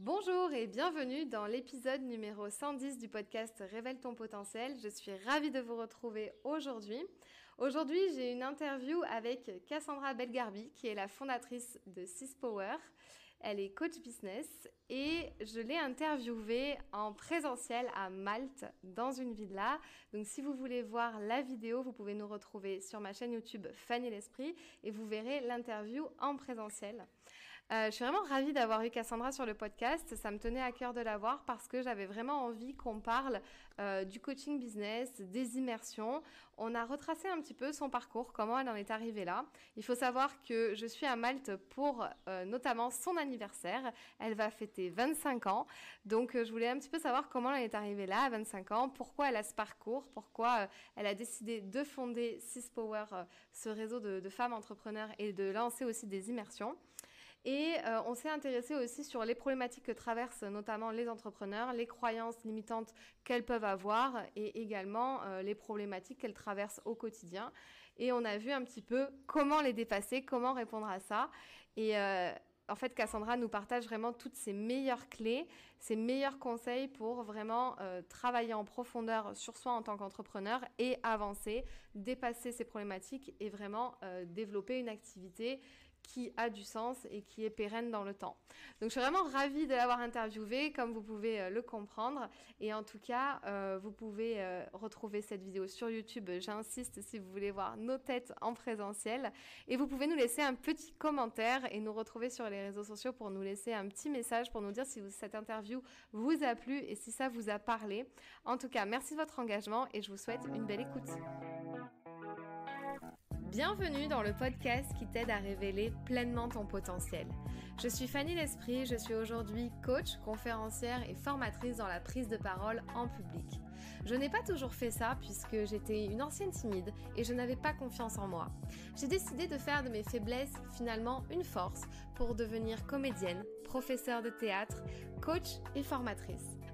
Bonjour et bienvenue dans l'épisode numéro 110 du podcast Révèle ton potentiel. Je suis ravie de vous retrouver aujourd'hui. Aujourd'hui, j'ai une interview avec Cassandra Belgarbi, qui est la fondatrice de Sys Power. Elle est coach business et je l'ai interviewée en présentiel à Malte dans une villa. Donc si vous voulez voir la vidéo, vous pouvez nous retrouver sur ma chaîne YouTube Fanny l'Esprit et vous verrez l'interview en présentiel. Euh, je suis vraiment ravie d'avoir eu Cassandra sur le podcast. Ça me tenait à cœur de l'avoir parce que j'avais vraiment envie qu'on parle euh, du coaching business, des immersions. On a retracé un petit peu son parcours, comment elle en est arrivée là. Il faut savoir que je suis à Malte pour euh, notamment son anniversaire. Elle va fêter 25 ans. Donc je voulais un petit peu savoir comment elle est arrivée là à 25 ans, pourquoi elle a ce parcours, pourquoi elle a décidé de fonder Sys Power, ce réseau de, de femmes entrepreneurs et de lancer aussi des immersions. Et euh, on s'est intéressé aussi sur les problématiques que traversent notamment les entrepreneurs, les croyances limitantes qu'elles peuvent avoir et également euh, les problématiques qu'elles traversent au quotidien. Et on a vu un petit peu comment les dépasser, comment répondre à ça. Et euh, en fait, Cassandra nous partage vraiment toutes ses meilleures clés, ses meilleurs conseils pour vraiment travailler en profondeur sur soi en tant qu'entrepreneur et avancer, dépasser ces problématiques et vraiment développer une activité qui a du sens et qui est pérenne dans le temps. Donc je suis vraiment ravie de l'avoir interviewée, comme vous pouvez euh, le comprendre. Et en tout cas, euh, vous pouvez euh, retrouver cette vidéo sur YouTube. J'insiste si vous voulez voir nos têtes en présentiel. Et vous pouvez nous laisser un petit commentaire et nous retrouver sur les réseaux sociaux pour nous laisser un petit message pour nous dire si cette interview vous a plu et si ça vous a parlé. En tout cas, merci de votre engagement et je vous souhaite une belle écoute. Bienvenue dans le podcast qui t'aide à révéler pleinement ton potentiel. Je suis Fanny L'Esprit, je suis aujourd'hui coach, conférencière et formatrice dans la prise de parole en public. Je n'ai pas toujours fait ça puisque j'étais une ancienne timide et je n'avais pas confiance en moi. J'ai décidé de faire de mes faiblesses finalement une force pour devenir comédienne, professeure de théâtre, coach et formatrice.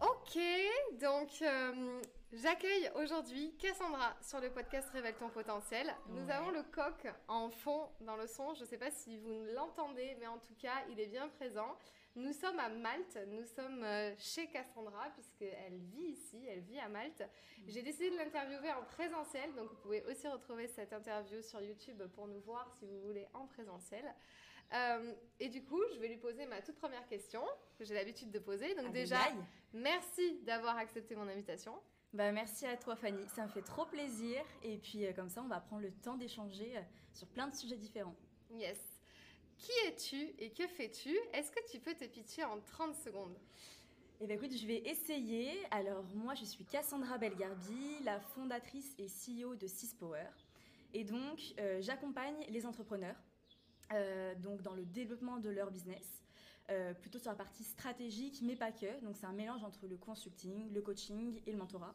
Ok, donc euh, j'accueille aujourd'hui Cassandra sur le podcast Révèle ton potentiel. Nous avons le coq en fond dans le son. Je ne sais pas si vous l'entendez, mais en tout cas, il est bien présent. Nous sommes à Malte, nous sommes euh, chez Cassandra puisqu'elle vit ici, elle vit à Malte. J'ai décidé de l'interviewer en présentiel, donc vous pouvez aussi retrouver cette interview sur YouTube pour nous voir si vous voulez en présentiel. Euh, et du coup, je vais lui poser ma toute première question que j'ai l'habitude de poser. Donc déjà, merci d'avoir accepté mon invitation. Bah, merci à toi Fanny, ça me fait trop plaisir. Et puis euh, comme ça, on va prendre le temps d'échanger euh, sur plein de sujets différents. Yes. Qui es-tu et que fais-tu? Est-ce que tu peux te pitcher en 30 secondes? Eh bien écoute, je vais essayer. Alors moi, je suis Cassandra Belgarbi, la fondatrice et CEO de Syspower. Et donc, j'accompagne les entrepreneurs euh, donc dans le développement de leur business, euh, plutôt sur la partie stratégique, mais pas que. Donc c'est un mélange entre le consulting, le coaching et le mentorat.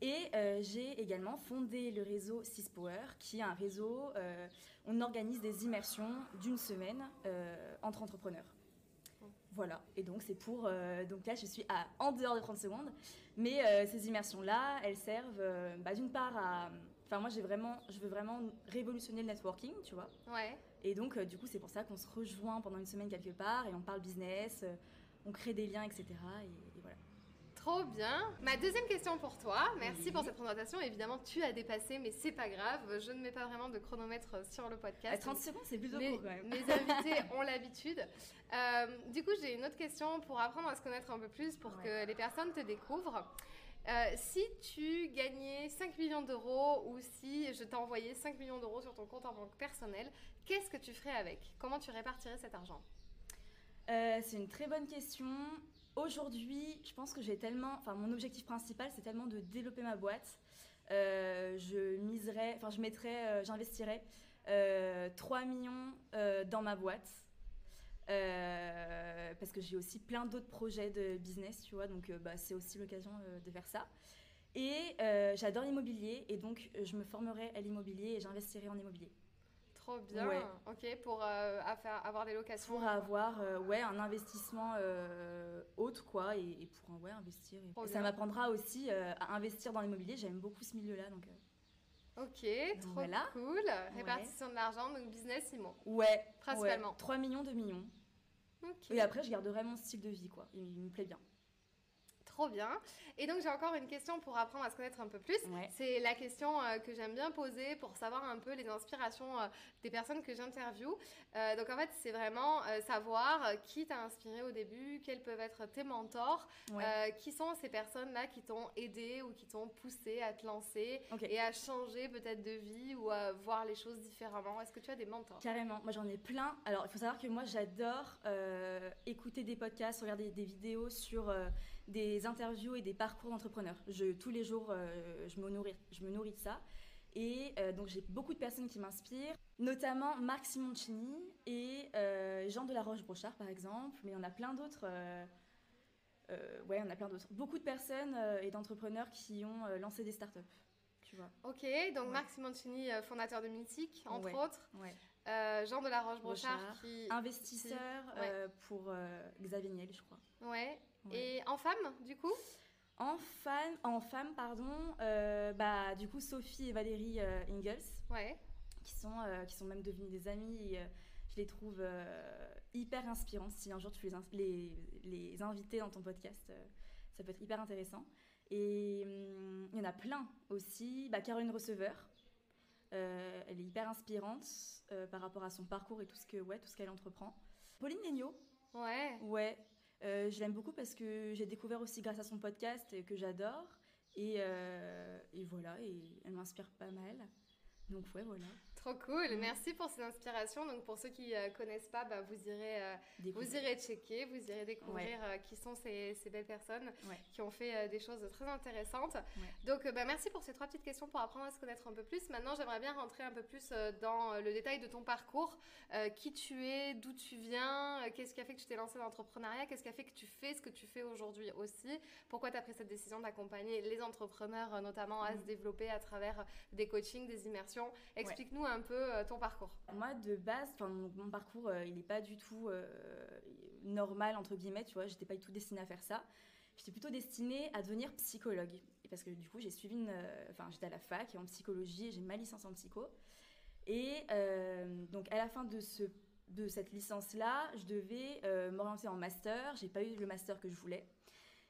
Et euh, j'ai également fondé le réseau Syspower, qui est un réseau, on organise des immersions d'une semaine entre entrepreneurs. Voilà, et donc c'est pour. donc là, je suis à, en dehors de 30 secondes, mais ces immersions-là, elles servent bah, d'une part à Enfin, moi, j'ai vraiment, je veux vraiment révolutionner le networking, tu vois. Ouais. Et donc, euh, du coup, c'est pour ça qu'on se rejoint pendant une semaine quelque part et on parle business, euh, on crée des liens, etc. Et, voilà. Trop bien. Ma deuxième question pour toi. Merci pour cette présentation. Évidemment, tu as dépassé, mais c'est pas grave. Je ne mets pas vraiment de chronomètre sur le podcast. 30 secondes, c'est plutôt court quand même. Mes invités ont l'habitude. Euh, du coup, j'ai une autre question pour apprendre à se connaître un peu plus, pour que les personnes te découvrent. Euh, si tu gagnais 5 millions d'euros ou si je t'envoyais 5 millions d'euros sur ton compte en banque personnel, qu'est-ce que tu ferais avec? Comment tu répartirais cet argent? Euh, C'est une très bonne question. Aujourd'hui, je pense que j'ai tellement. Enfin, mon objectif principal, c'est tellement de développer ma boîte. Euh, je miserais. Enfin, je mettrais. j'investirais 3 millions dans ma boîte. Parce que j'ai aussi plein d'autres projets de business, tu vois, donc bah, c'est aussi l'occasion de faire ça. Et j'adore l'immobilier, et donc je me formerai à l'immobilier et j'investirai en immobilier. Trop bien. Ok, pour avoir des locations. Pour avoir ouais, un investissement autre, quoi, et, pour ouais, investir. Et, ça m'apprendra aussi à investir dans l'immobilier. J'aime beaucoup ce milieu-là, donc. Ok, trop cool. Répartition de l'argent, donc business immo. Ouais. Principalement. 3 millions, 2 millions. Et après, je garderai mon style de vie, quoi. il me plaît bien. Trop bien. Et donc j'ai encore une question pour apprendre à se connaître un peu plus. C'est la question euh, que j'aime bien poser pour savoir un peu les inspirations euh, des personnes que j'interviewe. Euh, donc en fait c'est vraiment savoir qui t'a inspiré au début, quels peuvent être tes mentors, qui sont ces personnes-là qui t'ont aidé ou qui t'ont poussé à te lancer et à changer peut-être de vie ou à voir les choses différemment. Est-ce que tu as des mentors? Carrément, moi j'en ai plein. Alors il faut savoir que moi j'adore écouter des podcasts, regarder des vidéos sur des interviews et des parcours d'entrepreneurs. Je, tous les jours, euh, je, me nourris, je me nourris de ça. Et euh, donc j'ai beaucoup de personnes qui m'inspirent, notamment Marc Simoncini et euh, Jean de la Roche-Brochard par exemple, mais on a plein d'autres. ouais, on a plein d'autres. Beaucoup de personnes et d'entrepreneurs qui ont lancé des startups. Tu vois. Ok, donc Marc Simoncini, fondateur de Mythique, entre autres. Ouais. Jean de la Roche-Brochard, qui investisseur pour Xavier Niel, je crois. Ouais. Et en femme, du coup? En femme, en femme pardon, euh, bah, du coup Sophie et Valérie euh, Ingalls, ouais. qui, sont, euh, qui sont même devenues des amies. Et, je les trouve hyper inspirantes. Si un jour tu les, les, les invités dans ton podcast, ça peut être hyper intéressant. Et hum, il y en a plein aussi. Bah, Caroline Receveur, elle est hyper inspirante par rapport à son parcours et tout ce que ouais, tout ce qu'elle entreprend. Pauline Legnaud. Ouais. Ouais, euh, je l'aime beaucoup parce que j'ai découvert aussi grâce à son podcast que j'adore. Et, euh, et, voilà, et elle m'inspire pas mal. Donc ouais, voilà. Trop cool, mm. merci pour cette inspiration. Donc pour ceux qui ne euh, connaissent pas, bah, vous, irez, euh, vous irez checker, vous irez découvrir euh, qui sont ces, ces belles personnes qui ont fait des choses très intéressantes. Donc bah, merci pour ces trois petites questions pour apprendre à se connaître un peu plus. Maintenant j'aimerais bien rentrer un peu plus dans le détail de ton parcours. qui tu es, d'où tu viens, qu'est-ce qui a fait que tu t'es lancé dans l'entrepreneuriat, qu'est-ce qui a fait que tu fais ce que tu fais aujourd'hui aussi, pourquoi tu as pris cette décision d'accompagner les entrepreneurs notamment à mm. se développer à travers des coachings, des immersions? Explique-nous un peu euh, ton parcours Moi, de base, mon, mon parcours, euh, il n'est pas du tout euh, normal, entre guillemets, tu vois, j'étais pas du tout destinée à faire ça. J'étais plutôt destinée à devenir psychologue. Parce que du coup, j'ai suivi. Enfin, j'étais à la fac en psychologie j'ai ma licence en psycho. Et donc, à la fin de, ce, de cette licence-là, je devais m'orienter en master. J'ai pas eu le master que je voulais.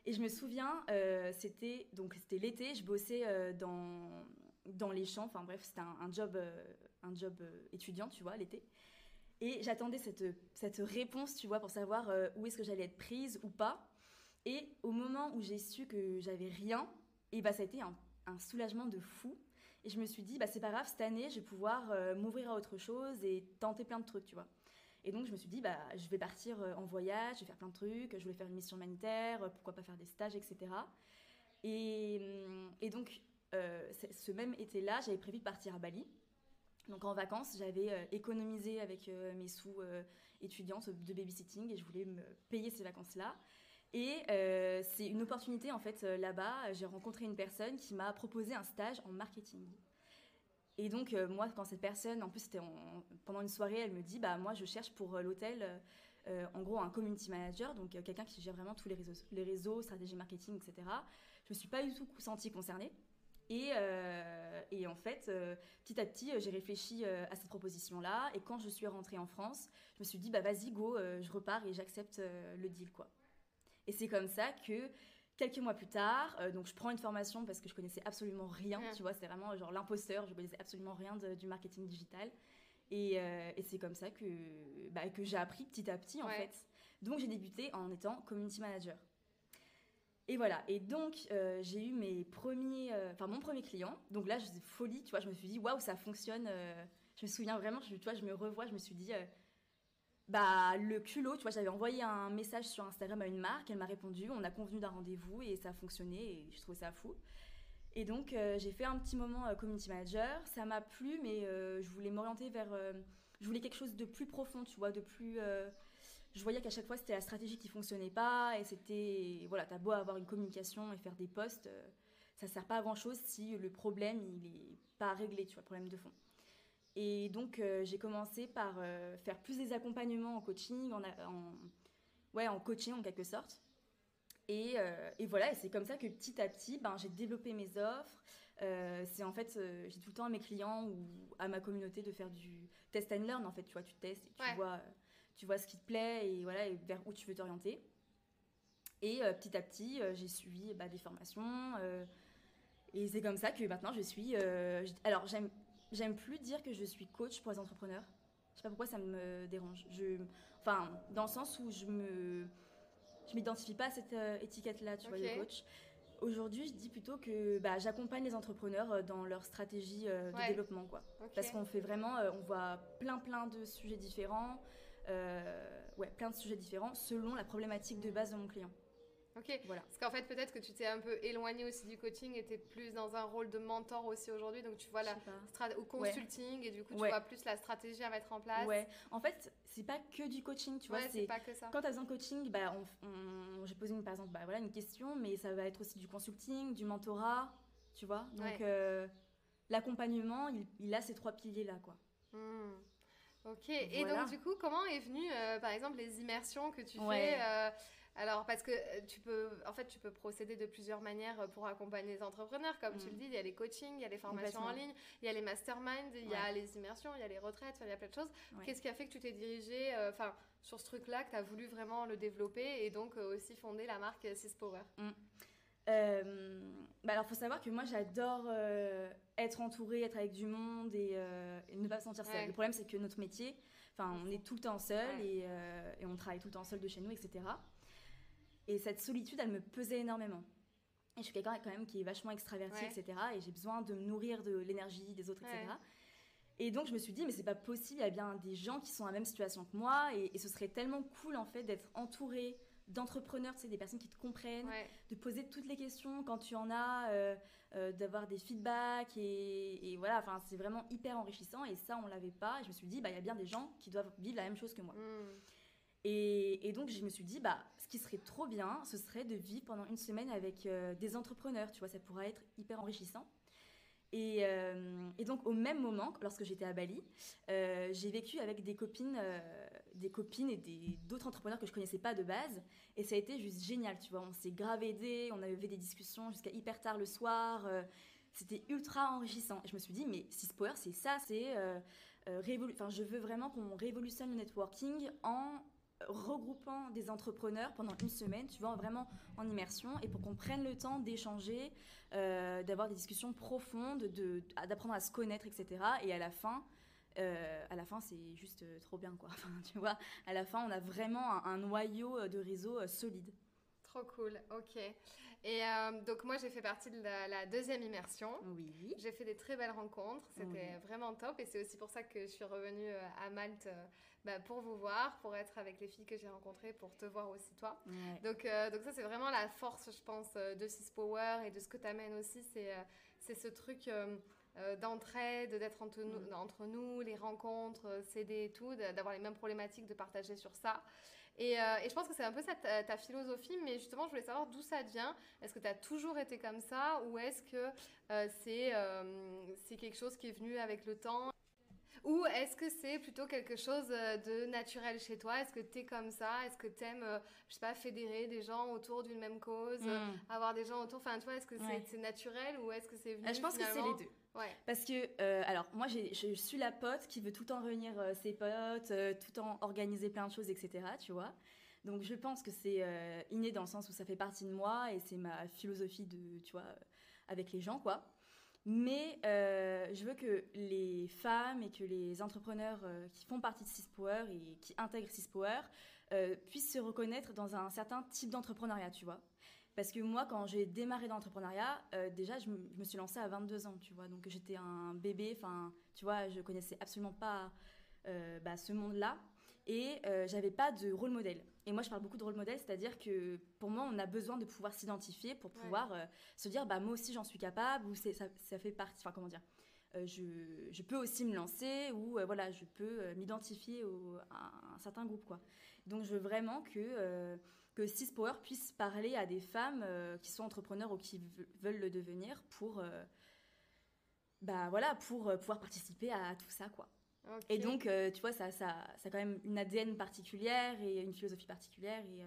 Et je me souviens, c'était donc c'était l'été, je bossais dans dans les champs. Enfin bref, c'était un, job, un job euh, étudiant, tu vois, l'été. Et j'attendais cette, cette réponse, tu vois, pour savoir euh, où est-ce que j'allais être prise ou pas. Et au moment où j'ai su que j'avais rien, et bah ça a été un, soulagement de fou. Et je me suis dit, bah c'est pas grave, cette année, je vais pouvoir m'ouvrir à autre chose et tenter plein de trucs, tu vois. Et donc je me suis dit, bah je vais partir en voyage, je vais faire plein de trucs, je voulais faire une mission humanitaire, pourquoi pas faire des stages, etc. Et, et donc euh, ce même été-là, j'avais prévu de partir à Bali. Donc en vacances, j'avais euh, économisé avec euh, mes sous étudiantes de babysitting et je voulais me payer ces vacances-là. Et c'est une opportunité en fait là-bas. J'ai rencontré une personne qui m'a proposé un stage en marketing. Et donc moi, quand cette personne, en plus c'était pendant une soirée, elle me dit bah moi je cherche pour l'hôtel, en gros un community manager, donc quelqu'un qui gère vraiment tous les réseaux, les réseaux, stratégie marketing, etc. Je me suis pas du tout sentie concernée. Et, euh, et, en fait, euh, petit à petit, euh, j'ai réfléchi à cette proposition-là. Et quand je suis rentrée en France, je me suis dit, bah vas-y, go, je repars et j'accepte le deal, quoi. Et c'est comme ça que quelques mois plus tard, donc je prends une formation parce que je connaissais absolument rien, tu vois, c'était vraiment genre l'imposteur, je connaissais absolument rien du marketing digital. Et, et c'est comme ça que, bah, que j'ai appris petit à petit, en fait. Donc j'ai débuté en étant community manager. Et voilà. Et donc, euh, j'ai eu mes premiers, euh, enfin mon premier client. Donc là, je folie, tu vois. Je me suis dit, waouh, ça fonctionne. Euh. je me souviens vraiment, tu vois, je me revois, je me suis dit, bah le culot, tu vois, j'avais envoyé un message sur Instagram à une marque, elle m'a répondu, on a convenu d'un rendez-vous et ça a fonctionné et je trouvais ça fou. Et donc, j'ai fait un petit moment community manager. Ça m'a plu, mais je voulais m'orienter vers, je voulais quelque chose de plus profond, tu vois, de plus je voyais qu'à chaque fois c'était la stratégie qui fonctionnait pas et c'était voilà t'as beau avoir une communication et faire des posts euh, ça sert pas à grand chose si le problème il est pas réglé tu vois le problème de fond. Et donc euh, j'ai commencé par euh, faire plus des accompagnements en coaching en, en, ouais en coaching en quelque sorte. Et, et voilà et c'est comme ça que petit à petit ben j'ai développé mes offres. C'est en fait j'ai tout le temps à mes clients ou à ma communauté de faire du test and learn en fait tu vois tu testes et tu vois tu vois ce qui te plaît et voilà vers où tu veux t'orienter. Et euh, petit à petit, euh, j'ai suivi bah, des formations. Euh, et c'est comme ça que maintenant je suis. alors, j'aime, j'aime plus dire que je suis coach pour les entrepreneurs. Je sais pas pourquoi ça me dérange. Je, enfin, dans le sens où je me. Je m'identifie pas à cette étiquette-là, tu vois, de coach. Aujourd'hui, je dis plutôt que bah, j'accompagne les entrepreneurs dans leur stratégie de développement, quoi. Parce qu'on fait vraiment, on voit plein plein de sujets différents. Euh, ouais, plein de sujets différents selon la problématique de base de mon client. Ok. Voilà. Parce qu'en fait, peut-être que tu t'es un peu éloigné aussi du coaching et tu es plus dans un rôle de mentor aussi aujourd'hui. Donc, tu vois la au consulting et du coup, tu vois plus la stratégie à mettre en place. Ouais. En fait, c'est pas que du coaching, tu vois. c'est pas que ça. Quand tu as besoin de coaching, bah, j'ai posé une, par exemple bah, voilà, une question, mais ça va être aussi du consulting, du mentorat, tu vois. Donc, euh, l'accompagnement, il, il, a ces trois piliers-là, quoi. Hmm. Ok, et donc du coup, comment est venue, euh, par exemple, les immersions que tu fais euh, Alors, parce que euh, tu peux, en fait, tu peux procéder de plusieurs manières pour accompagner les entrepreneurs. Comme tu mm. le dis, il y a les coachings, il y a les formations en ligne, il y a les masterminds, il y a les immersions, il y a les retraites, il y a plein de choses. Qu'est-ce qui a fait que tu t'es dirigé enfin, sur ce truc-là, que tu as voulu vraiment le développer et donc aussi fonder la marque Six Power? Mm. bah alors, faut savoir que moi, j'adore être entouré, être avec du monde euh, et, ne pas se sentir seul. Le problème, c'est que notre métier, enfin, on est tout le temps seul euh, et, on travaille tout le temps seul de chez nous, etc. Et cette solitude, elle me pesait énormément. Et je suis quelqu'un quand même qui est vachement extraverti, etc. Et j'ai besoin de me nourrir de l'énergie des autres, etc. Et donc je me suis dit, mais c'est pas possible, il y a bien des gens qui sont dans la même situation que moi, et, et ce serait tellement cool en fait d'être entouré d'entrepreneurs, tu sais, des personnes qui te comprennent, de poser toutes les questions quand tu en as, euh, euh, d'avoir des feedbacks et, voilà, enfin c'est vraiment hyper enrichissant et ça on l'avait pas. Et je me suis dit, bah il y a bien des gens qui doivent vivre la même chose que moi. Hmm. Et, donc je me suis dit, bah ce qui serait trop bien, ce serait de vivre pendant une semaine avec euh, des entrepreneurs, tu vois, ça pourrait être hyper enrichissant. Et, donc au même moment, lorsque j'étais à Bali, j'ai vécu avec des copines, des copines et d'autres entrepreneurs que je connaissais pas de base, et ça a été juste génial, tu vois. On s'est grave aidés, on avait des discussions jusqu'à hyper tard le soir. c'était ultra enrichissant. Et je me suis dit, mais Six Power, c'est ça, c'est enfin, je veux vraiment qu'on révolutionne le networking en regroupant des entrepreneurs pendant une semaine, tu vois, vraiment en immersion, et pour qu'on prenne le temps d'échanger, euh, d'avoir des discussions profondes, d'apprendre à se connaître, etc. Et à la fin, euh, à la fin, c'est juste euh, trop bien, quoi. Enfin, tu vois, à la fin, on a vraiment un, noyau de réseau solide. Trop cool, ok. Et donc moi j'ai fait partie de la, deuxième immersion. Oui. J'ai fait des très belles rencontres, c'était vraiment top et c'est aussi pour ça que je suis revenue à Malte bah, pour vous voir, pour être avec les filles que j'ai rencontrées, pour te voir aussi toi. Donc, euh, donc ça, c'est vraiment la force, je pense, euh, de Six Power et de ce que tu amènes aussi. C'est, euh, c'est ce truc d'entraide, d'être entre, nous, mm. entre nous, les rencontres, s'aider et tout, d'avoir les mêmes problématiques, de partager sur ça. Et, et je pense que c'est un peu ça ta, philosophie, mais justement, je voulais savoir d'où ça vient. Est-ce que tu as toujours été comme ça ou est-ce que c'est, c'est quelque chose qui est venu avec le temps? Ou est-ce que c'est plutôt quelque chose euh, de naturel chez toi? Est-ce que tu es comme ça? Est-ce que tu aimes, euh, je sais pas, fédérer des gens autour d'une même cause hmm. Avoir des gens autour? Enfin, tu vois, est-ce que c'est naturel ou est-ce que c'est venu Je pense que c'est les deux. Ouais. Parce que, euh, alors, moi, je suis la pote qui veut tout le temps réunir ses potes, tout le temps organiser plein de choses, etc., tu vois. Donc, je pense que c'est inné dans le sens où ça fait partie de moi et c'est ma philosophie de, tu vois, avec les gens, quoi. Mais euh, je veux que les femmes et que les entrepreneurs euh, qui font partie de Six Power et qui intègrent Six Power euh, puissent se reconnaître dans un certain type d'entrepreneuriat, tu vois. Parce que moi, quand j'ai démarré dans l'entrepreneuriat, déjà, je, me suis lancée à 22 ans, tu vois. Donc, j'étais un bébé, enfin, tu vois, je connaissais absolument pas bah, ce monde-là et euh, j'avais pas de rôle modèle. Et moi, je parle beaucoup de rôle modèle, c'est-à-dire que pour moi, on a besoin de pouvoir s'identifier pour pouvoir euh, se dire, bah moi aussi, j'en suis capable, ou ça, ça fait partie, enfin comment dire, je, peux aussi me lancer ou voilà, je peux m'identifier à un certain groupe. Quoi. Donc je veux vraiment que, que Six Power puisse parler à des femmes qui sont entrepreneurs ou qui veulent le devenir pour, bah, voilà, pour pouvoir participer à, tout ça. quoi. Et donc, tu vois, ça, ça, ça a quand même une ADN particulière et une philosophie particulière. Et,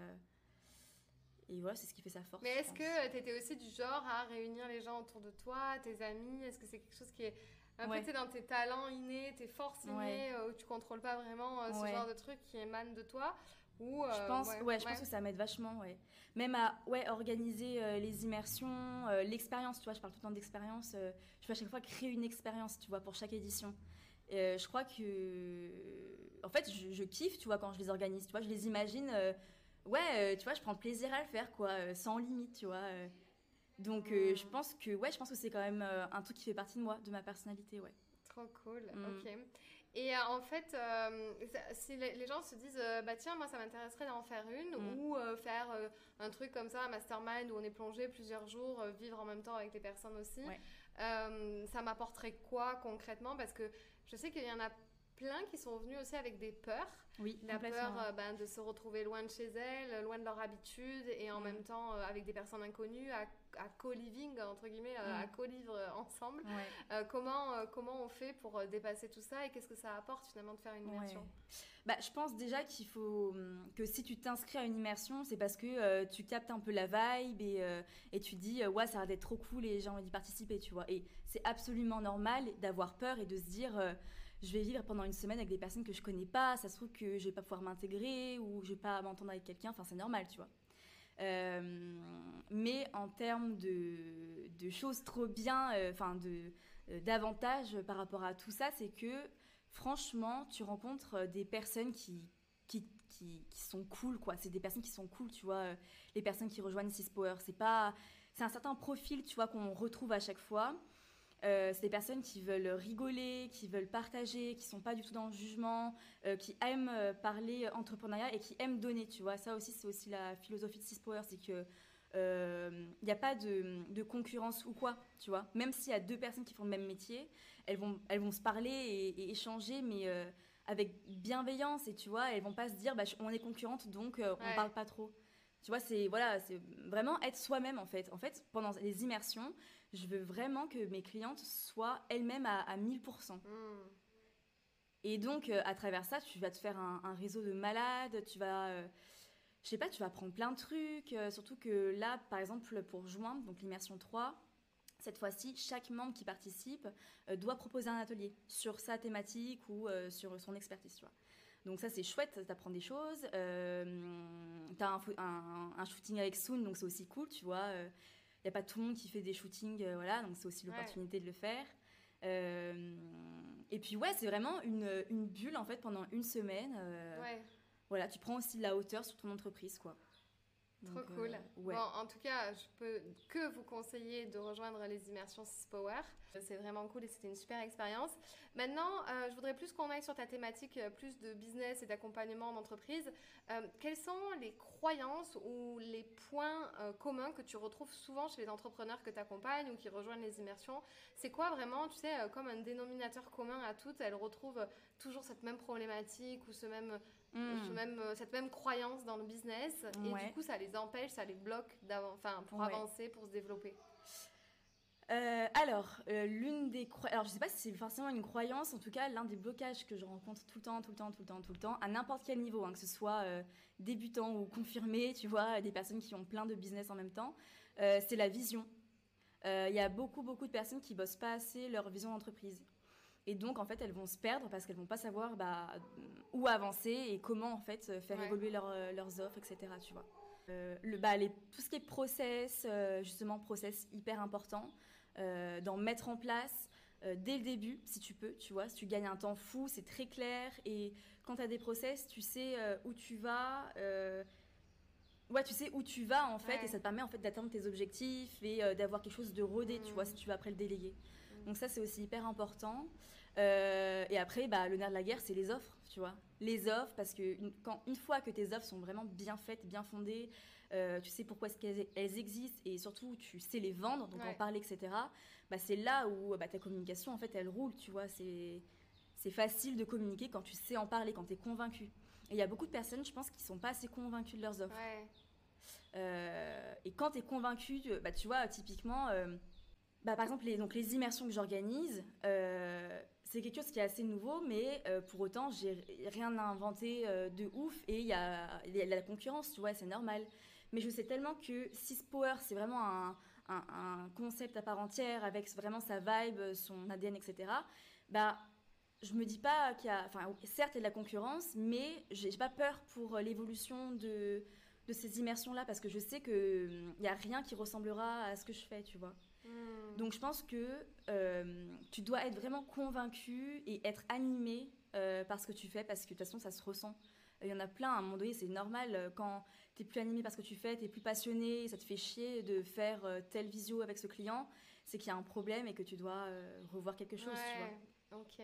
et voilà, c'est ce qui fait sa force. Mais est-ce que tu étais aussi du genre à réunir les gens autour de toi, tes amis? Est-ce que c'est quelque chose qui est un peu dans tes talents innés, tes forces innées, euh, où tu contrôles pas vraiment euh, ce genre de truc qui émane de toi? Ou, euh, je pense, ouais, je pense que ça m'aide vachement, ouais. Même à ouais, organiser les immersions, l'expérience, tu vois, je parle tout le temps d'expérience. je veux à chaque fois créer une expérience, tu vois, pour chaque édition. Je crois que, en fait, je, je, kiffe, tu vois, quand je les organise, tu vois, je les imagine ouais, euh, tu vois, je prends plaisir à le faire, quoi, euh, sans limite, tu vois. Euh. Donc, je pense que, ouais, je pense que c'est quand même un truc qui fait partie de moi, de ma personnalité, ouais. Trop cool, mm. ok. Et en fait, si les, gens se disent, bah tiens, moi ça m'intéresserait d'en faire une, mm. ou faire un truc comme ça, un mastermind où on est plongé plusieurs jours, vivre en même temps avec les personnes aussi, ça m'apporterait quoi concrètement? Parce que je sais qu'il y en a plein qui sont venus aussi avec des peurs. Oui, la peur euh, ben, de se retrouver loin de chez elles, loin de leur habitude et en mm. même temps euh, avec des personnes inconnues, à, co-living, entre guillemets, euh, à mm. co-vivre ensemble. comment, comment on fait pour dépasser tout ça et qu'est-ce que ça apporte finalement de faire une immersion? Bah, Je pense déjà qu'il faut hum, que si tu t'inscris à une immersion, c'est parce que tu captes un peu la vibe et, et tu dis ouais, ça va être trop cool et j'ai envie d'y participer, tu vois. Et c'est absolument normal d'avoir peur et de se dire je vais vivre pendant une semaine avec des personnes que je connais pas, ça se trouve que je vais pas pouvoir m'intégrer ou je vais pas m'entendre avec quelqu'un, enfin c'est normal, tu vois. Euh, mais en termes de, choses trop bien, euh, enfin de euh, d'avantages par rapport à tout ça, c'est que franchement, tu rencontres des personnes qui, qui, qui, qui sont cool, quoi. C'est des personnes qui sont cool, tu vois. Les personnes qui rejoignent Six Power, c'est pas, c'est un certain profil, tu vois, qu'on retrouve à chaque fois. Euh, c'est des personnes qui veulent rigoler, qui veulent partager, qui sont pas du tout dans le jugement, euh, qui aiment euh, parler entrepreneuriat et qui aiment donner, tu vois. Ça aussi, c'est aussi la philosophie de Six Power, c'est que il n'y a pas de, concurrence ou quoi, tu vois. Même s'il y a deux personnes qui font le même métier, elles vont, elles vont se parler et, échanger, mais avec bienveillance et tu vois, elles vont pas se dire, bah, on est concurrente, donc on ne parle pas trop. Tu vois, c'est voilà, c'est vraiment être soi-même en fait. En fait, pendant les immersions, je veux vraiment que mes clientes soient elles-mêmes à, 1000%. Hmm. Et donc, euh, à travers ça, tu vas te faire un, réseau de malades, tu vas, euh, je sais pas, tu vas apprendre plein de trucs. Euh, surtout que là, par exemple, pour juin, donc l'immersion 3, cette fois-ci, chaque membre qui participe doit proposer un atelier sur sa thématique ou sur son expertise, tu vois. Donc ça, c'est chouette, tu apprends des choses. tu as un, un, shooting avec Soon, donc c'est aussi cool, tu vois il n'y a pas tout le monde qui fait des shootings, euh, voilà, donc c'est aussi l'opportunité de le faire. Euh, et puis ouais, c'est vraiment une, une, bulle en fait pendant une semaine. Euh, ouais. Voilà, tu prends aussi de la hauteur sur ton entreprise, quoi. Trop cool. Bon, en tout cas, je peux que vous conseiller de rejoindre les immersions 6 Power. C'est vraiment cool et c'était une super expérience. Maintenant, euh, je voudrais plus qu'on aille sur ta thématique euh, plus de business et d'accompagnement d'entreprise. Euh, quelles sont les croyances ou les points communs que tu retrouves souvent chez les entrepreneurs que tu accompagnes ou qui rejoignent les immersions? C'est quoi vraiment, tu sais, comme un dénominateur commun à toutes? Elles retrouvent toujours cette même problématique ou ce même Même, euh, cette même croyance dans le business. Et du coup, ça les empêche, ça les bloque enfin, pour avancer, pour se développer. Euh, alors, euh, l'une des alors je sais pas si c'est forcément une croyance, en tout cas l'un des blocages que je rencontre tout le temps, tout le temps, tout le temps, tout le temps, à n'importe quel niveau, hein, que ce soit débutant ou confirmé, tu vois, des personnes qui ont plein de business en même temps, c'est la vision. Il y a beaucoup, beaucoup de personnes qui bossent pas assez leur vision d'entreprise. Et donc, en fait, elles vont se perdre parce qu'elles vont pas savoir bah, où avancer et comment, en fait, faire évoluer euh, leurs offres, etc. Tu vois. Euh, le, bah, les, tout ce qui est process, euh, justement, process hyper important, d'en mettre en place dès le début, si tu peux, tu vois. Si tu gagnes un temps fou, c'est très clair. Et quand tu as des process, tu sais où tu vas. Ouais, tu sais où tu vas en fait, et ça te permet en fait d'atteindre tes objectifs et d'avoir quelque chose de rodé, tu vois, si tu vas après le déléguer. Donc ça, c'est aussi hyper important. Et après, bah, le nerf de la guerre, c'est les offres, tu vois. Les offres, parce que une, quand, une fois que tes offres sont vraiment bien faites, bien fondées, tu sais pourquoi est-ce qu'elles elles existent et surtout tu sais les vendre, donc en parler, etc. Bah, c'est là où bah, ta communication, en fait, elle roule, tu vois. C'est c'est facile de communiquer quand tu sais en parler, quand tu es convaincu. Et il y a beaucoup de personnes, je pense, qui sont pas assez convaincues de leurs offres. Euh, et quand tu es convaincu, bah, tu vois, typiquement, euh, bah, par exemple, les, donc, les immersions que j'organise, euh, c'est quelque chose qui est assez nouveau, mais pour autant, j'ai rien à inventer de ouf et il y a, la concurrence, tu vois, c'est normal. Mais je sais tellement que Six Power, c'est vraiment un, concept à part entière avec vraiment sa vibe, son ADN, etc. Bah, je me dis pas qu'il y a, enfin, certes, il y a de la concurrence, mais j'ai pas peur pour euh, l'évolution de, de ces immersions-là parce que je sais qu'il n'y hum, a rien qui ressemblera à ce que je fais, tu vois. Hmm. Donc je pense que euh, tu dois être vraiment convaincu et être animé euh, par ce que tu fais parce que de toute façon, ça se ressent. Il y en a plein, à un moment donné, c'est normal quand tu es plus animé par ce que tu fais, tu es plus passionné, ça te fait chier de faire telle visio avec ce client, c'est qu'il y a un problème et que tu dois revoir quelque chose, tu vois. Ok.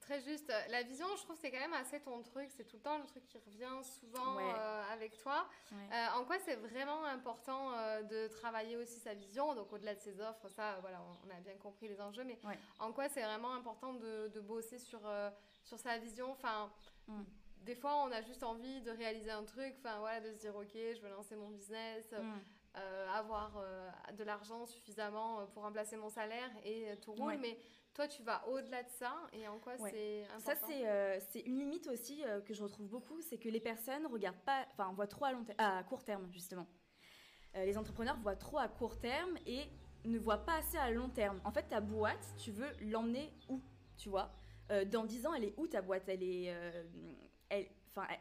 Très juste. La vision, je trouve, c'est quand même assez ton truc. C'est tout le temps le truc qui revient souvent euh, avec toi. Euh, en quoi c'est vraiment important euh, de travailler aussi sa vision Donc, au-delà de ses offres, ça, voilà, on, a bien compris les enjeux. Mais en quoi c'est vraiment important de, de bosser sur, sur sa vision? Enfin. Mm. Des fois, on a juste envie de réaliser un truc, enfin voilà, de se dire ok, je veux lancer mon business, mm. avoir de l'argent suffisamment pour remplacer mon salaire et tout roule. Mais toi, tu vas au-delà de ça et en quoi c'est important Ça, euh, c'est une limite aussi euh, que je retrouve beaucoup, c'est que les personnes regardent pas, enfin, voient trop à, long à court terme, justement. Euh, les entrepreneurs voient trop à court terme et ne voient pas assez à long terme. En fait, ta boîte, tu veux l'emmener où, tu vois? Dans 10 ans, elle est où ta boîte? Elle est... Elle,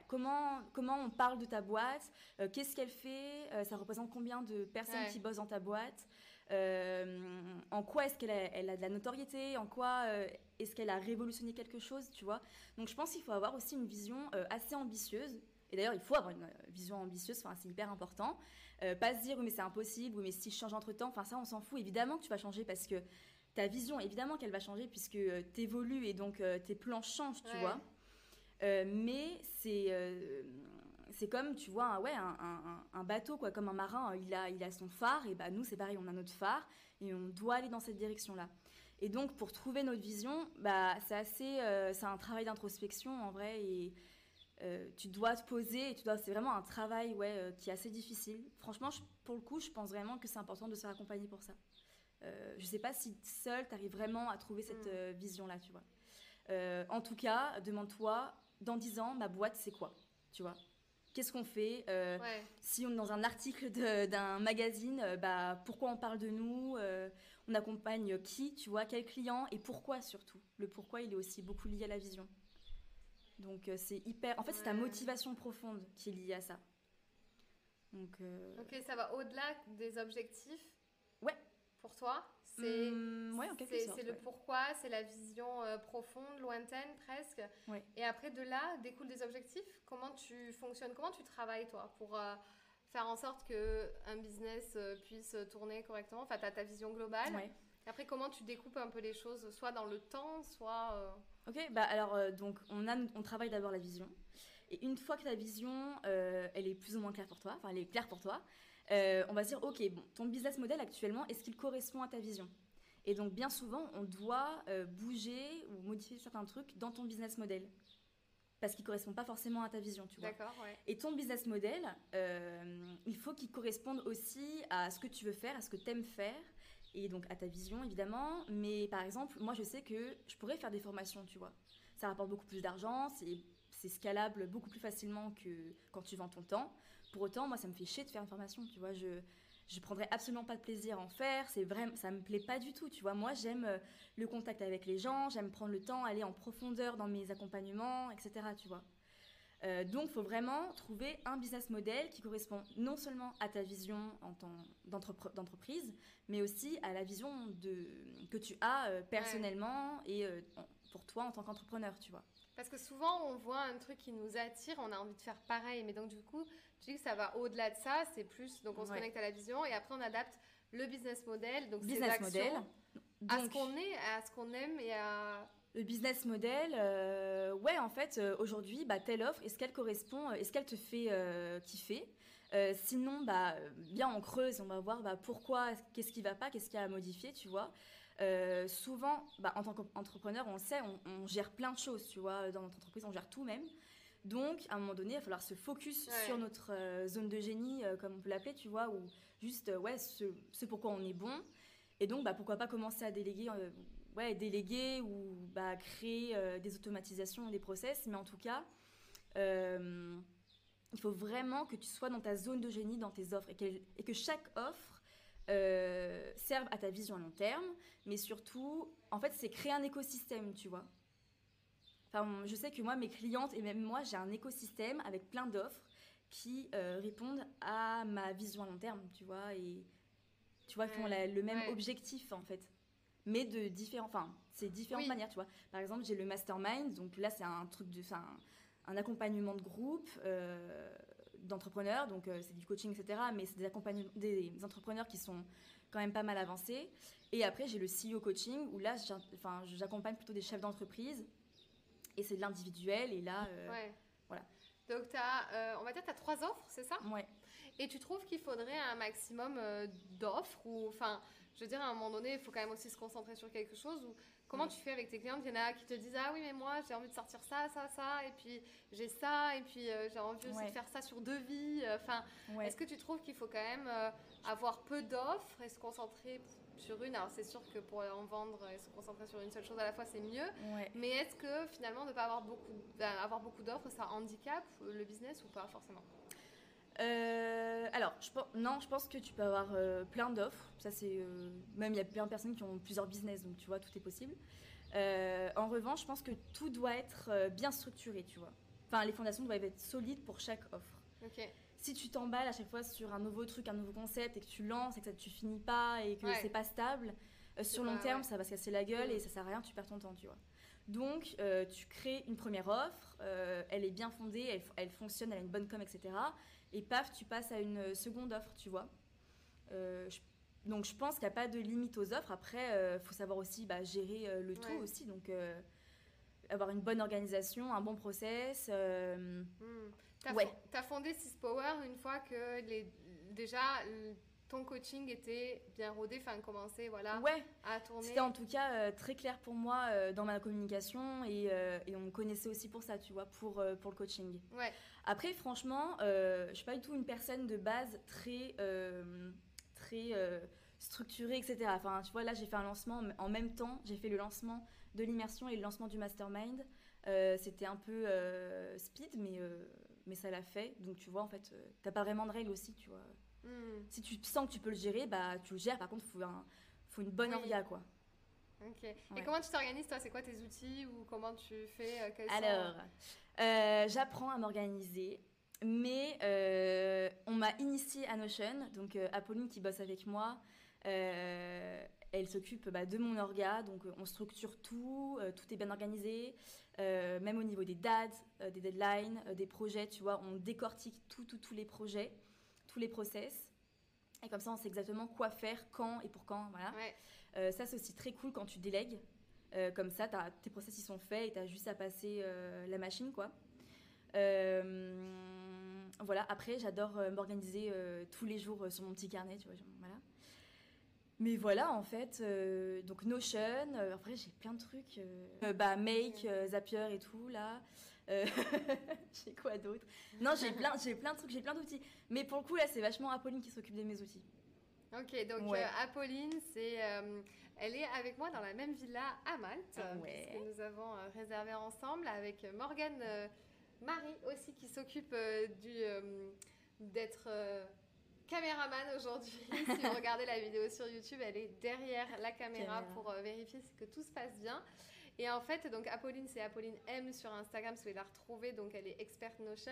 comment, comment on parle de ta boîte, qu'est-ce qu'elle fait, ça représente combien de personnes qui bossent dans ta boîte, euh, en quoi est-ce qu'elle a, elle a de la notoriété, en quoi euh, est-ce qu'elle a révolutionné quelque chose, tu vois. Donc je pense qu'il faut avoir aussi une vision euh, assez ambitieuse. Et d'ailleurs, il faut avoir une vision ambitieuse, enfin, c'est hyper important. pas se dire, oui, mais c'est impossible, oui, mais si je change entre temps, enfin, ça, on s'en fout. Évidemment que tu vas changer parce que ta vision, évidemment qu'elle va changer puisque tu évolues et donc tes plans changent, tu vois. mais c'est c'est comme, tu vois, un, ouais, un, bateau, quoi, comme un marin, il a, il a son phare, et bah, nous, c'est pareil, on a notre phare, et on doit aller dans cette direction-là. Et donc, pour trouver notre vision, bah, c'est assez, euh, c'est un travail d'introspection, en vrai, et euh, tu dois te poser, et tu dois, c'est vraiment un travail, ouais, euh, qui est assez difficile. Franchement, pour le coup, je pense vraiment que c'est important de se faire accompagner pour ça. je sais pas si seul, tu arrives vraiment à trouver cette mm. vision-là, tu vois. en tout cas, demande-toi, dans 10 ans, ma boîte, c'est quoi Tu vois qu'est-ce qu'on fait euh, Si on est dans un article d'un magazine, euh, bah, pourquoi on parle de nous euh, On accompagne qui, tu vois, quel client et pourquoi surtout Le pourquoi, il est aussi beaucoup lié à la vision. Donc c'est hyper... En fait, c'est ta motivation profonde qui est liée à ça. Donc, Ok, ça va au-delà des objectifs? Ouais. Pour toi c'est mmh, le pourquoi, c'est la vision euh, profonde, lointaine presque. Et après de là découlent des objectifs. Comment tu fonctionnes, comment tu travailles toi pour euh, faire en sorte que un business euh, puisse tourner correctement. Enfin, tu as ta vision globale. Et après, comment tu découpes un peu les choses, soit dans le temps, soit. Ok, bah alors donc on a, on travaille d'abord la vision. Et une fois que ta vision, elle est plus ou moins claire pour toi, enfin elle est claire pour toi, on va se dire, ok, bon, ton business model actuellement, est-ce qu'il correspond à ta vision? Et donc, bien souvent, on doit euh, bouger ou modifier certains trucs dans ton business model. Parce qu'il ne correspond pas forcément à ta vision, tu vois. Et ton business model, euh, il faut qu'il corresponde aussi à ce que tu veux faire, à ce que tu aimes faire, et donc à ta vision, évidemment. Mais par exemple, moi, je sais que je pourrais faire des formations, tu vois. Ça rapporte beaucoup plus d'argent, c'est scalable beaucoup plus facilement que quand tu vends ton temps. Pour autant, moi, ça me fait chier de faire une formation, tu vois. Je, je prendrais absolument pas de plaisir à en faire. C'est vraiment, ça me plaît pas du tout, tu vois. Moi, j'aime euh, le contact avec les gens, j'aime prendre le temps, aller en profondeur dans mes accompagnements, etc., tu vois. Euh, donc, il faut vraiment trouver un business model qui correspond non seulement à ta vision en tant d'entreprise, mais aussi à la vision de, que tu as euh, personnellement et pour toi en tant qu'entrepreneur, tu vois. Parce que souvent, on voit un truc qui nous attire, on a envie de faire pareil. Mais donc, du coup, tu dis que ça va au-delà de ça, c'est plus. Donc, on se connecte à la vision et après, on adapte le business model, donc business ses actions, model. à ce qu'on est, à ce qu'on aime et à Le business model, ouais, en fait, aujourd'hui, bah, telle offre, est-ce qu'elle correspond, est-ce qu'elle te fait kiffer? Sinon, bah, bien, on creuse, on va voir bah, pourquoi, qu'est-ce qui va pas, qu'est-ce qu'il y a à modifier, tu vois? Souvent, bah, en tant qu'entrepreneur, on le sait, on, on, gère plein de choses, tu vois, dans notre entreprise, on gère tout même. Donc, à un moment donné, il va falloir se focus sur notre euh, zone de génie, euh, comme on peut l'appeler, tu vois, ou juste, euh, ouais, ce, pourquoi on est bon. Et donc, bah, pourquoi pas commencer à déléguer, ouais, déléguer ou bah, créer des automatisations, des process. Mais en tout cas, il faut vraiment que tu sois dans ta zone de génie, dans tes offres, et, et que chaque offre serve à ta vision à long terme. Mais surtout, en fait, c'est créer un écosystème, tu vois je sais que moi, mes clientes et même moi, j'ai un écosystème avec plein d'offres qui euh, répondent à ma vision à long terme, tu vois, et tu vois, qui ont le même objectif en fait, mais de différents, enfin, c'est différentes manières, tu vois. Par exemple, j'ai le mastermind, donc là, c'est un truc de, enfin, un accompagnement de groupe. Euh, d'entrepreneurs, donc euh, c'est du coaching, etc. Mais c'est des, des entrepreneurs qui sont quand même pas mal avancés. Et après, j'ai le CEO coaching, où là, j'accompagne plutôt des chefs d'entreprise et c'est de l'individuel. Et là, euh, ouais. voilà. Donc, as, euh, on va dire tu as trois offres, c'est ça? Ouais. Et tu trouves qu'il faudrait un maximum d'offres ou, enfin, je veux dire, à un moment donné, il faut quand même aussi se concentrer sur quelque chose ou comment tu fais avec tes clientes? Il y en a qui te disent Ah oui, mais moi, j'ai envie de sortir ça, ça, ça, et puis j'ai ça, et puis j'ai envie aussi de faire ça sur deux vies. Enfin, est-ce que tu trouves qu'il faut quand même avoir peu d'offres et se concentrer sur une? Alors c'est sûr que pour en vendre et se concentrer sur une seule chose à la fois, c'est mieux. Mais est-ce que finalement ne pas avoir beaucoup, avoir beaucoup d'offres, ça handicape le business ou pas forcément? Euh, alors, je, non, je pense que tu peux avoir euh, plein d'offres. Ça, c'est euh, même il y a plein de personnes qui ont plusieurs business, donc tu vois, tout est possible. en revanche, je pense que tout doit être bien structuré, tu vois. Enfin, les fondations doivent être solides pour chaque offre. Si tu t'emballes à chaque fois sur un nouveau truc, un nouveau concept et que tu lances et que ça, tu finis pas et que c'est pas stable, sur long terme, ça va se casser la gueule et mm. ça sert à rien, tu perds ton temps, tu vois. Donc, euh, tu crées une première offre, euh, elle est bien fondée, elle, fonctionne, elle a une bonne com, etc. Et paf, tu passes à une seconde offre, tu vois. donc, je pense qu'il n'y a pas de limite aux offres. Après, il faut savoir aussi bah, gérer le tout aussi. Donc, avoir une bonne organisation, un bon process. Mm. Tu ouais. as fondé Six Power une fois que les, déjà ton coaching était bien rodé, enfin commençait voilà, ouais. à tourner. C'était en tout cas euh, très clair pour moi euh, dans ma communication et, euh, et, on me connaissait aussi pour ça, tu vois, pour, pour le coaching. Ouais. Après, franchement, je suis pas du tout une personne de base très, très structurée, etc. Enfin, tu vois, là, j'ai fait un lancement en même temps, j'ai fait le lancement de l'immersion et le lancement du mastermind. C'était un peu speed, mais mais ça l'a fait. Donc, tu vois, en fait, t'as pas vraiment de règles aussi, tu vois. Hmm. Si tu sens que tu peux le gérer, bah, tu le gères. Par contre, il faut, faut une bonne orga, quoi. Ok. Et comment tu t'organises, toi? C'est quoi tes outils ou comment tu fais euh, Alors, euh, j'apprends à m'organiser. Mais on m'a initié à Notion, donc Apolline qui bosse avec moi, elle s'occupe bah, de mon orga, donc on structure tout, tout est bien organisé. Euh, même au niveau des dates, euh, des deadlines, euh, des projets, tu vois, on décortique tout, tous les projets, tous les process. Et comme ça, on sait exactement quoi faire, quand et pour quand. Voilà. ça, c'est aussi très cool quand tu délègues. comme ça, tes process ils sont faits et tu as juste à passer la machine, quoi. voilà. Après, j'adore m'organiser tous les jours sur mon petit carnet, tu vois. Voilà. Mais voilà, en fait, euh, donc Notion, euh, après j'ai plein de trucs, euh, bah Make, Zapier et tout, là. j'ai quoi d'autre? Non, j'ai plein, j'ai plein de trucs, j'ai plein d'outils. Mais pour le coup, là, c'est vachement Apolline qui s'occupe de mes outils. Ok, donc Apolline, c'est, elle est avec moi dans la même villa à Malte, que nous avons réservé ensemble avec Morgane Marie aussi qui s'occupe du d'être caméraman aujourd'hui. si vous regardez la vidéo sur YouTube, elle est derrière la caméra pour euh, vérifier que tout se passe bien. Et en fait, donc Apolline, c'est Apolline M sur Instagram, si vous voulez la retrouver. Donc elle est experte Notion.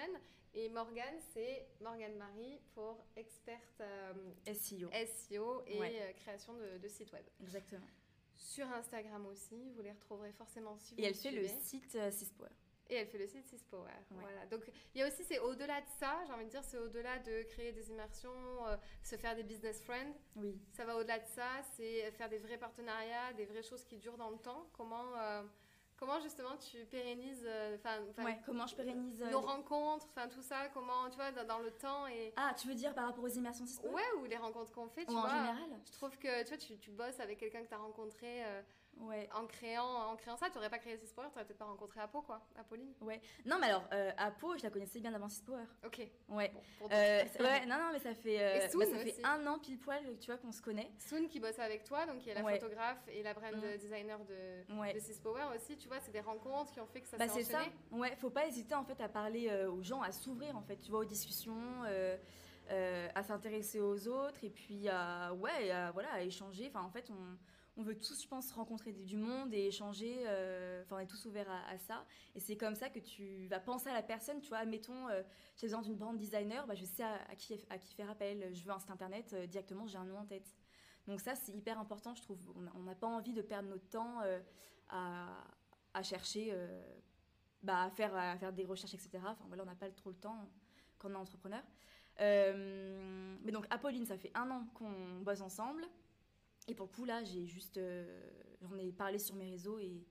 Et Morgane, c'est Morgane Marie pour experte euh, SEO. SEO et euh, création de, de site web. Exactement. Sur Instagram aussi, vous les retrouverez forcément si vous Et elle fait le site euh, et elle fait le site Six Power. Voilà. Donc il y a aussi, c'est au-delà de ça, j'ai envie de dire, c'est au-delà de créer des immersions, euh, se faire des business friends. Oui. Ça va au-delà de ça, c'est faire des vrais partenariats, des vraies choses qui durent dans le temps. Comment, euh, Comment justement tu pérennises, euh, enfin, ouais, comment je pérennise nos rencontres, enfin tout ça, comment tu vois dans, le temps et. Ah, tu veux dire par rapport aux immersions Ouais, ou les rencontres qu'on fait, tu ou vois. En général. Je trouve que tu vois, tu, tu bosses avec quelqu'un que tu as rencontré. Ouais. En créant, en créant ça, tu n'aurais pas créé Six Power, tu n'aurais peut-être pas rencontré Apo, quoi, Apolline. Ouais. Non, mais alors, euh, Apo, je la connaissais bien avant Six Power. Ok. Ouais. Euh, ouais. Non, non, mais ça fait, euh, bah, ça fait un an pile poil, tu vois, qu'on se connaît. Soon qui bosse avec toi, donc qui est la photographe et la brand mm. designer de, de Six Power aussi, tu vois, c'est des rencontres qui ont fait que ça bah, s'est enchaîné. c'est ça. Ouais, faut pas hésiter en fait à parler aux gens, à s'ouvrir en fait, tu vois, aux discussions. à s'intéresser aux autres et puis à, ouais, à, voilà, à échanger. Enfin, en fait, on, on veut tous, je pense, rencontrer du monde et échanger. Euh, enfin, on est tous ouverts à, ça. Et c'est comme ça que tu vas penser à la personne. Tu vois, mettons, euh, j'ai besoin d'une brand designer, bah, je sais à, qui, à qui faire appel. Je veux un site internet, euh, directement, j'ai un nom en tête. Donc ça, c'est hyper important, je trouve. On n'a pas envie de perdre notre temps à, chercher, bah, à, faire, à faire des recherches, etc. Enfin, voilà, on n'a pas trop le temps quand on est entrepreneur. mais donc, Apolline, ça fait un an qu'on bosse ensemble. Et pour le coup, là, j'ai juste. Euh, j'en ai parlé sur mes réseaux et,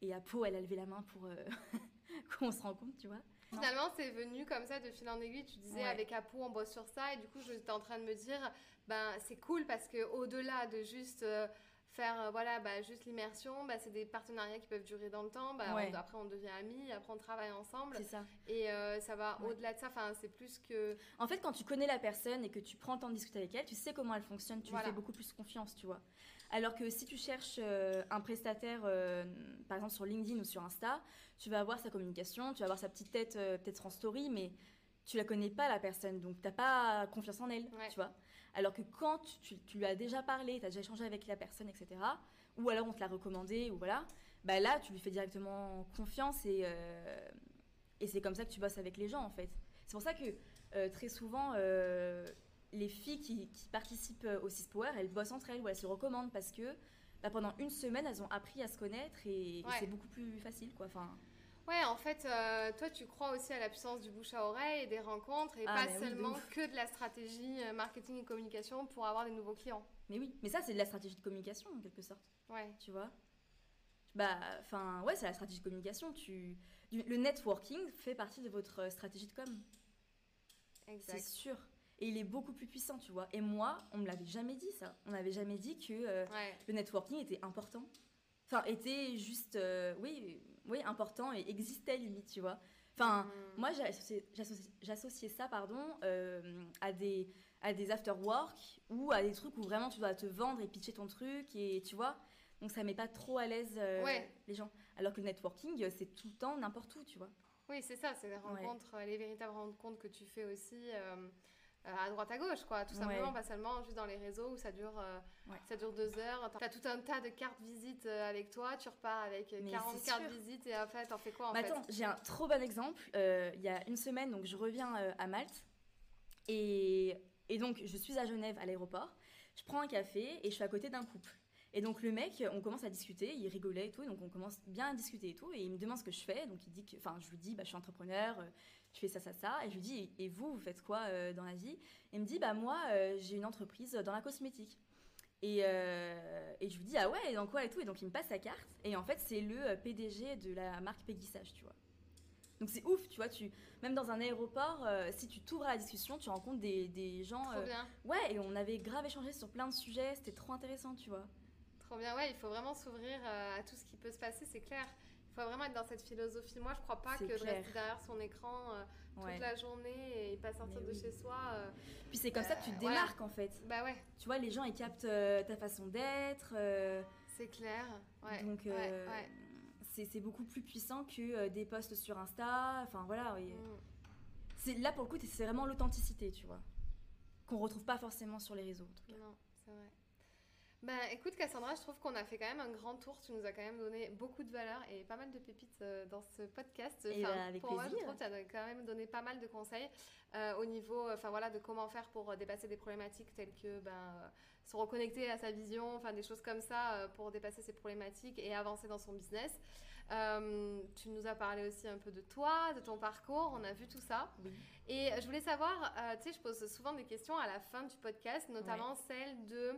et Apo, elle a levé la main pour euh, qu'on se rencontre, tu vois. Finalement, c'est venu comme ça de fil en aiguille. Tu disais avec Apo, on bosse sur ça. Et du coup, j'étais en train de me dire, ben, c'est cool parce que au delà de juste. Euh, faire euh, voilà bah, juste l'immersion bah, c'est des partenariats qui peuvent durer dans le temps bah, après on devient amis après on travaille ensemble. C'est ça. Et euh, ça va au-delà de ça enfin c'est plus que en fait quand tu connais la personne et que tu prends le temps de discuter avec elle tu sais comment elle fonctionne tu lui fais beaucoup plus confiance tu vois. Alors que si tu cherches euh, un prestataire par exemple sur LinkedIn ou sur Insta tu vas avoir sa communication tu vas avoir sa petite tête peut-être en story mais tu la connais pas la personne donc tu n'as pas confiance en elle tu vois alors que quand tu, lui as déjà parlé, tu as déjà échangé avec la personne, etc., ou alors on te l'a recommandé, ou voilà, bah là, tu lui fais directement confiance et, euh, et c'est comme ça que tu bosses avec les gens, en fait. C'est pour ça que euh, très souvent, euh, les filles qui, participent au Six Power, elles bossent entre elles ou elles se recommandent parce que bah, pendant une semaine, elles ont appris à se connaître et, c'est beaucoup plus facile, quoi. Enfin, Ouais, en fait, euh, toi, tu crois aussi à la puissance du bouche à oreille et des rencontres et ah, pas seulement que de la stratégie euh, marketing et communication pour avoir des nouveaux clients. Mais oui, mais ça, c'est de la stratégie de communication en quelque sorte. Ouais. Tu vois? Bah, enfin, ouais, c'est la stratégie de communication. Tu... Le networking fait partie de votre stratégie de com. Exact. C'est sûr. Et il est beaucoup plus puissant, tu vois. Et moi, on me l'avait jamais dit ça. On n'avait jamais dit que euh, le networking était important. Enfin, était juste, oui, oui, important et existait limite, tu vois. Enfin, mm. moi, j'associais ça, pardon, euh, à des à des after work ou à des trucs où vraiment tu dois te vendre et pitcher ton truc et tu vois. Donc ça met pas trop à l'aise euh, les gens. Alors que le networking, c'est tout le temps, n'importe où, tu vois. Oui, c'est ça, c'est les rencontres, les véritables rencontres que tu fais aussi. Euh, euh, à droite à gauche, quoi. Tout simplement, pas seulement juste dans les réseaux où ça dure, euh, ça dure deux heures. Tu as tout un tas de cartes visites euh, avec toi, tu repars avec 40 cartes visites et en fait, t'en fais quoi en fait Attends, j'ai un trop bon exemple. Il y a une semaine, donc je reviens à Malte et, et donc je suis à Genève à l'aéroport. Je prends un café et je suis à côté d'un couple. Et donc le mec, on commence à discuter, il rigolait et tout, donc on commence bien à discuter et tout, et il me demande ce que je fais, donc il dit que, enfin je lui dis, bah, je suis entrepreneur, je fais ça, ça, ça. Et je lui dis, et vous, vous faites quoi euh, dans la vie? Et il me dit, bah moi, euh, j'ai une entreprise dans la cosmétique. Et, euh, et, je lui dis, ah ouais, et dans quoi et tout Et donc il me passe sa carte. Et en fait, c'est le PDG de la marque Peggy Sage, tu vois. Donc c'est ouf, tu vois, tu, même dans un aéroport, si tu t'ouvres à la discussion, tu rencontres des, des gens. Trop bien. Ouais, et on avait grave échangé sur plein de sujets, c'était trop intéressant, tu vois. Trop bien, ouais, il faut vraiment s'ouvrir à tout ce qui peut se passer, c'est clair. Il faut vraiment être dans cette philosophie. Moi, je crois pas que de rester derrière son écran euh, toute la journée et pas sortir de chez soi. Euh, Puis c'est comme ça que tu te euh, démarques en fait. Bah ouais. Tu vois, les gens ils captent ta façon d'être. c'est clair. Ouais. Donc c'est beaucoup plus puissant que des posts sur Insta. Enfin voilà. Mm. Là pour le coup, c'est vraiment l'authenticité, tu vois, qu'on retrouve pas forcément sur les réseaux. En tout cas. Non, c'est vrai. Ben, écoute Cassandra, je trouve qu'on a fait quand même un grand tour. Tu nous as quand même donné beaucoup de valeur et pas mal de pépites euh, dans ce podcast. Et enfin, avec pour moi, je trouve que tu as quand même donné pas mal de conseils euh, au niveau, enfin voilà, de comment faire pour dépasser des problématiques telles que ben, euh, se reconnecter à sa vision, enfin des choses comme ça pour dépasser ces problématiques et avancer dans son business. Euh, tu nous as parlé aussi un peu de toi, de ton parcours, on a vu tout ça. Et je voulais savoir, euh, tu sais, je pose souvent des questions à la fin du podcast, notamment celle de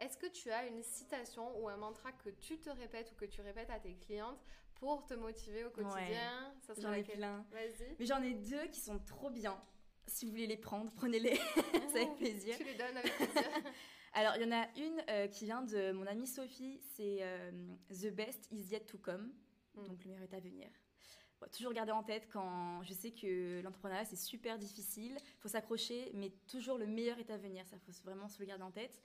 est-ce que tu as une citation ou un mantra que tu te répètes ou que tu répètes à tes clientes pour te motiver au quotidien J'en ai plein. Vas-y. Mais j'en ai deux qui sont trop bien. Si vous voulez les prendre, prenez-les. C'est avec plaisir. Tu les donnes avec plaisir. Alors, il y en a une euh, qui vient de mon amie Sophie, c'est euh, The best is yet to come. Mm. Donc, le meilleur est à venir. toujours garder en tête quand je sais que l'entrepreneuriat, c'est super difficile. Il faut s'accrocher, mais toujours le meilleur est à venir. Ça, faut vraiment se le garder en tête.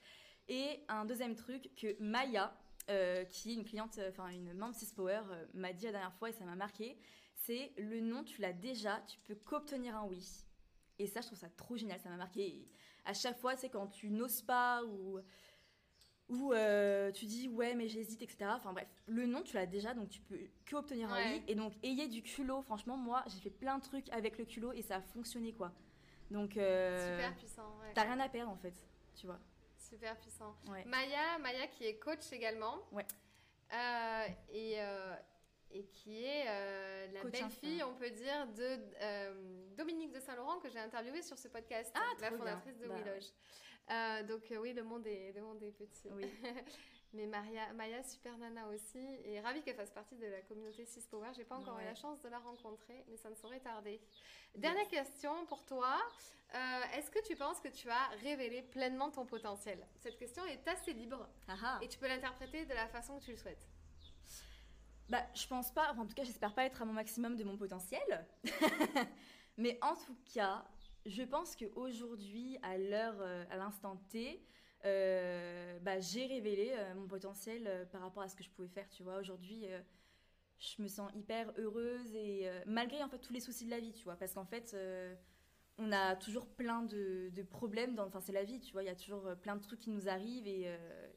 Et un deuxième truc que Maya, euh, qui est une cliente, enfin une membre Six Power, m'a dit la dernière fois et ça m'a marqué, c'est le nom, tu l'as déjà, tu peux qu'obtenir un oui. Et ça, je trouve ça trop génial, ça m'a marqué. à chaque fois, c'est quand tu n'oses pas ou, ou euh, tu dis ouais, mais j'hésite, etc. Enfin bref, le nom, tu l'as déjà, donc tu peux que obtenir un oui. Et donc, ayez du culot. Franchement, moi, j'ai fait plein de trucs avec le culot et ça a fonctionné, quoi. Donc, euh, super puissant. T'as rien à perdre, en fait, tu vois. Super puissant. Maya, Maya qui est coach également. Ouais. Euh, et et qui est euh, la belle-fille, on peut dire, de euh, Dominique de Saint-Laurent que j'ai interviewée sur ce podcast, ah, la fondatrice de bah, euh, donc oui, le monde est, le monde est petit. Oui. Mais Maria, Maya, super nana aussi, et ravie qu'elle fasse partie de la communauté Six Power. J'ai pas encore eu la chance de la rencontrer, mais ça ne saurait tarder. Dernière question pour toi. Est-ce que tu penses que tu as révélé pleinement ton potentiel? Cette question est assez libre ah ah. et tu peux l'interpréter de la façon que tu le souhaites. Bah, je pense pas, en tout cas, j'espère pas être à mon maximum de mon potentiel. Mais en tout cas, je pense qu'aujourd'hui, à l'heure, euh, à l'instant T, euh, bah, j'ai révélé euh, mon potentiel par rapport à ce que je pouvais faire, tu vois. Aujourd'hui, je me sens hyper heureuse et malgré en fait tous les soucis de la vie, tu vois, parce qu'en fait, on a toujours plein de, problèmes, enfin c'est la vie, tu vois, il y a toujours plein de trucs qui nous arrivent et,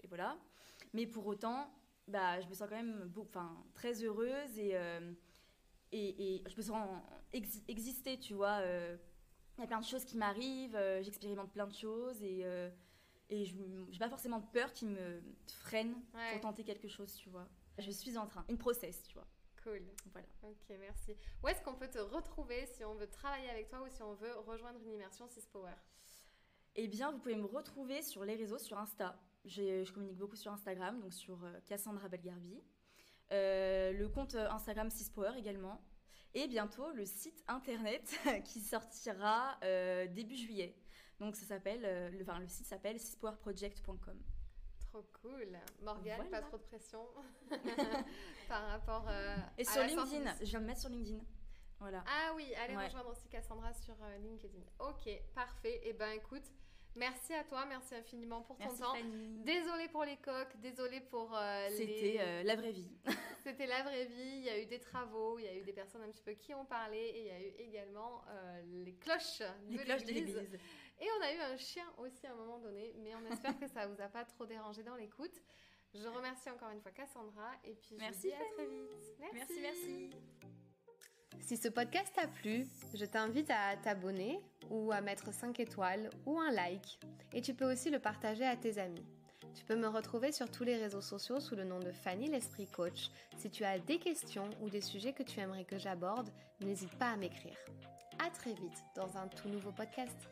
voilà. Mais pour autant, bah, je me sens quand même enfin, très heureuse et, euh, et, je me sens exister, tu vois. Euh. Il y a plein de choses qui m'arrivent, euh, j'expérimente plein de choses et je n'ai pas forcément peur qui me freine pour tenter quelque chose, tu vois. Je suis en train, une process, tu vois. Cool. Voilà. Ok, merci. Où est-ce qu'on peut te retrouver si on veut travailler avec toi ou si on veut rejoindre une immersion Six Power? Eh bien, vous pouvez me retrouver sur les réseaux, sur Insta, je communique beaucoup sur Instagram, donc sur euh, Cassandra Belgarbi. Euh, le compte euh, Instagram Sispower également. Et bientôt le site internet qui sortira début juillet. Donc ça s'appelle, le, enfin, le site s'appelle sispowerproject.com. Trop cool. Morgane, pas trop de pression par rapport à Et sur LinkedIn, je viens de mettre sur LinkedIn. Voilà. Ah oui, allez rejoindre aussi Cassandra sur LinkedIn. Ok, parfait. Et eh ben écoute, Merci à toi, merci infiniment pour ton temps. Désolée pour les coques, désolée pour euh, C'était euh, la vraie vie. C'était la vraie vie. Il y a eu des travaux, il y a eu des personnes un petit peu qui ont parlé et il y a eu également euh, les cloches les cloches de l'église. Et on a eu un chien aussi à un moment donné, mais on espère que ça vous a pas trop dérangé dans l'écoute. Je remercie encore une fois Cassandra et puis je merci vous dis à très vite. merci. merci. Si ce podcast t'a plu, je t'invite à t'abonner ou à mettre 5 étoiles ou un like. Et tu peux aussi le partager à tes amis. Tu peux me retrouver sur tous les réseaux sociaux sous le nom de Fanny l'Esprit Coach. Si tu as des questions ou des sujets que tu aimerais que j'aborde, n'hésite pas à m'écrire. À très vite dans un tout nouveau podcast.